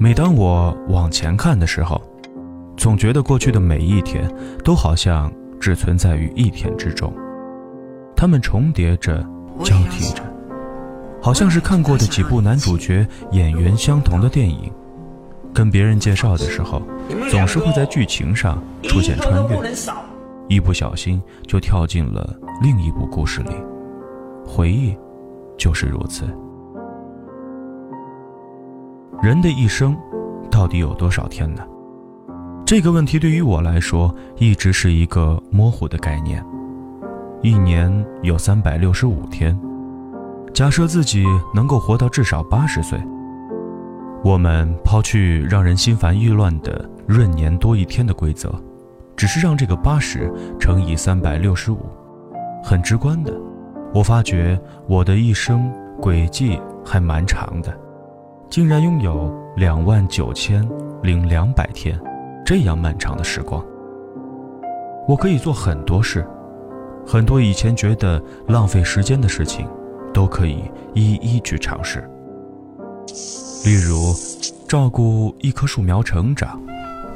每当我往前看的时候，总觉得过去的每一天都好像只存在于一天之中，它们重叠着，交替着，好像是看过的几部男主角演员相同的电影。跟别人介绍的时候，总是会在剧情上出现穿越，一不小心就跳进了另一部故事里。回忆，就是如此。人的一生，到底有多少天呢？这个问题对于我来说，一直是一个模糊的概念。一年有三百六十五天，假设自己能够活到至少八十岁。我们抛去让人心烦意乱的闰年多一天的规则，只是让这个八十乘以三百六十五，很直观的，我发觉我的一生轨迹还蛮长的，竟然拥有两万九千零两百天这样漫长的时光。我可以做很多事，很多以前觉得浪费时间的事情，都可以一一去尝试。例如，照顾一棵树苗成长，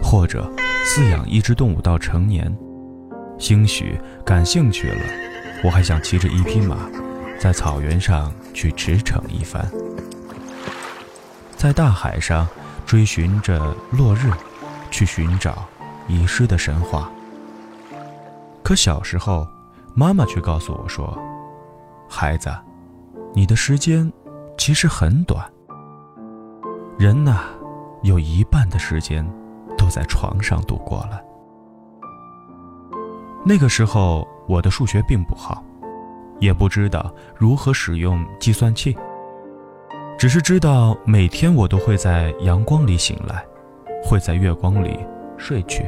或者饲养一只动物到成年。兴许感兴趣了，我还想骑着一匹马，在草原上去驰骋一番，在大海上追寻着落日，去寻找遗失的神话。可小时候，妈妈却告诉我说：“孩子，你的时间其实很短。”人呐，有一半的时间都在床上度过了。那个时候，我的数学并不好，也不知道如何使用计算器，只是知道每天我都会在阳光里醒来，会在月光里睡去，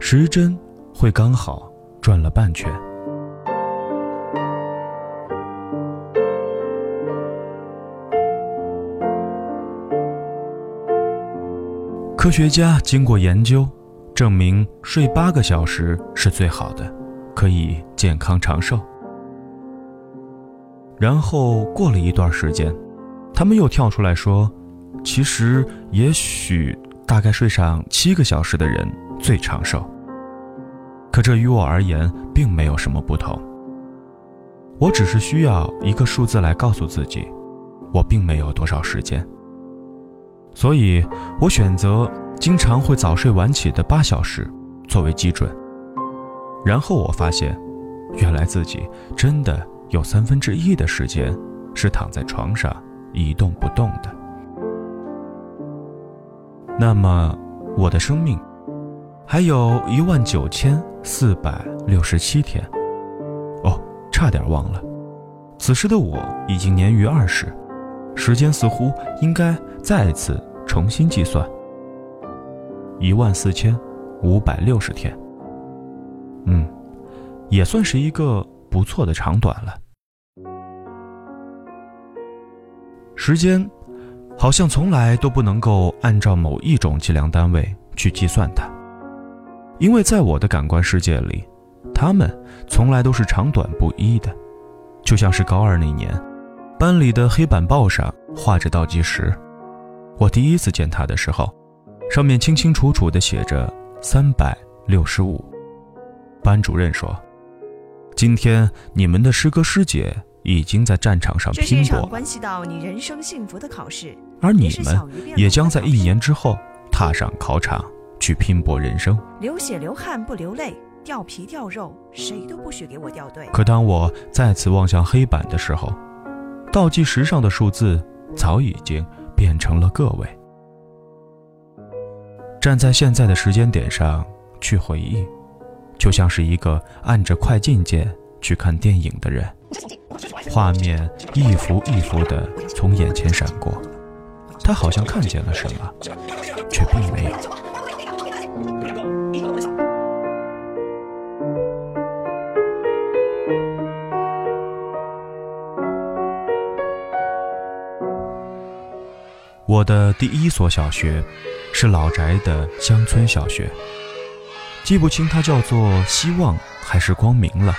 时针会刚好转了半圈。科学家经过研究，证明睡八个小时是最好的，可以健康长寿。然后过了一段时间，他们又跳出来说，其实也许大概睡上七个小时的人最长寿。可这于我而言并没有什么不同，我只是需要一个数字来告诉自己，我并没有多少时间。所以，我选择经常会早睡晚起的八小时作为基准。然后我发现，原来自己真的有三分之一的时间是躺在床上一动不动的。那么，我的生命还有一万九千四百六十七天。哦，差点忘了，此时的我已经年逾二十。时间似乎应该再次重新计算。一万四千五百六十天，嗯，也算是一个不错的长短了。时间好像从来都不能够按照某一种计量单位去计算它，因为在我的感官世界里，它们从来都是长短不一的，就像是高二那年。班里的黑板报上画着倒计时，我第一次见他的时候，上面清清楚楚地写着三百六十五。班主任说：“今天你们的师哥师姐已经在战场上拼搏，关系到你人生幸福的考试，而你们也将在一年之后踏上考场去拼搏人生。流血流汗不流泪，掉皮掉肉，谁都不许给我掉队。”可当我再次望向黑板的时候，倒计时上的数字早已经变成了个位。站在现在的时间点上去回忆，就像是一个按着快进键去看电影的人，画面一幅一幅的从眼前闪过，他好像看见了什么，却并没有。我的第一所小学是老宅的乡村小学，记不清它叫做希望还是光明了。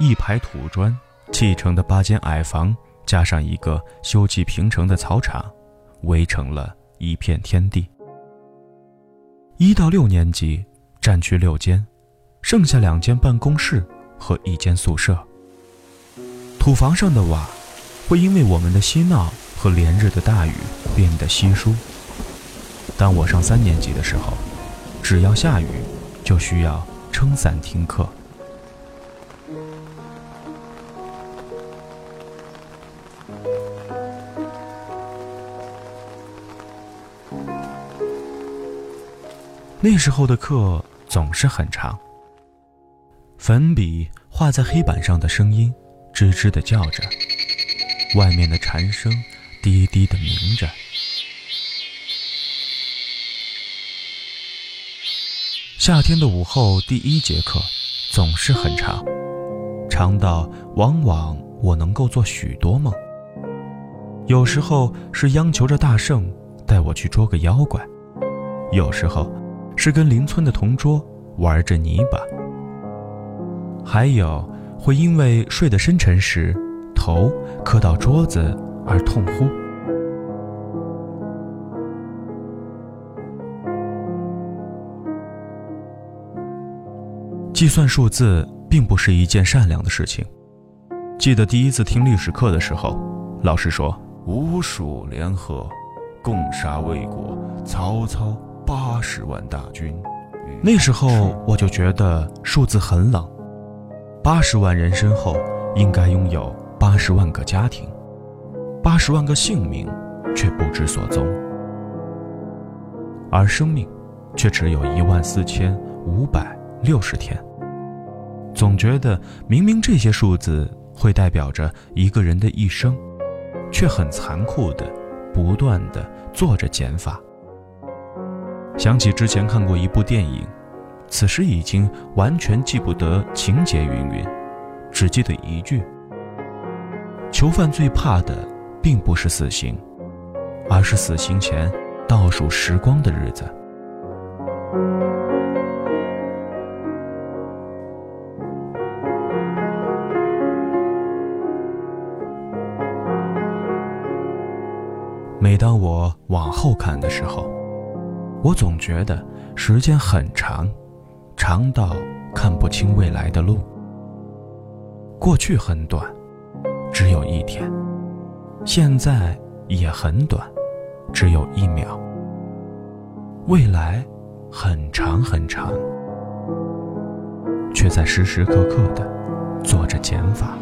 一排土砖砌成的八间矮房加上一个修葺平成的草场，围成了一片天地。一到六年级占区六间，剩下两间办公室和一间宿舍。土房上的瓦会因为我们的嬉闹和连日的大雨变得稀疏。当我上三年级的时候，只要下雨，就需要撑伞听课。那时候的课总是很长，粉笔画在黑板上的声音吱吱的叫着，外面的蝉声低低的鸣着。夏天的午后第一节课总是很长，长到往往我能够做许多梦。有时候是央求着大圣带我去捉个妖怪，有时候。是跟邻村的同桌玩着泥巴，还有会因为睡得深沉时头磕到桌子而痛呼。计算数字并不是一件善良的事情。记得第一次听历史课的时候，老师说：“吴蜀联合，共杀魏国，曹操。”八十万大军，那时候我就觉得数字很冷。八十万人身后应该拥有八十万个家庭，八十万个姓名却不知所踪，而生命却只有一万四千五百六十天。总觉得明明这些数字会代表着一个人的一生，却很残酷的不断的做着减法。想起之前看过一部电影，此时已经完全记不得情节云云，只记得一句：囚犯最怕的并不是死刑，而是死刑前倒数时光的日子。每当我往后看的时候，我总觉得时间很长，长到看不清未来的路。过去很短，只有一天；现在也很短，只有一秒。未来很长很长，却在时时刻刻的做着减法。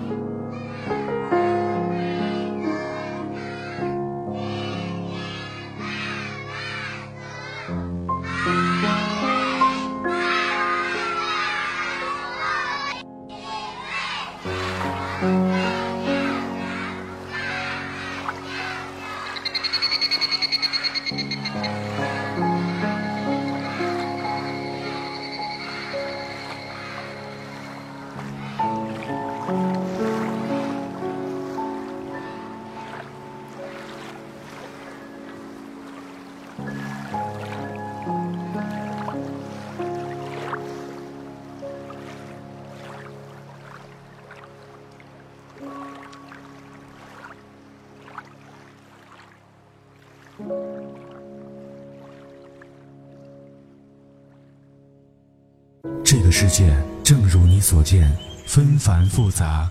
世界正如你所见，纷繁复杂，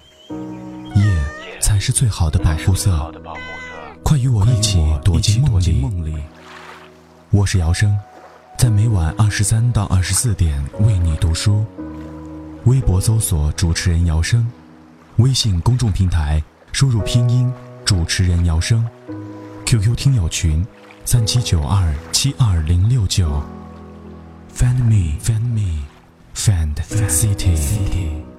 夜才是最好的保护色。快与我一起躲进梦里。我是姚生，在每晚二十三到二十四点为你读书。微博搜索主持人姚生，微信公众平台输入拼音主持人姚生，QQ 听友群三七九二七二零六九。Find me, find me, Sand City.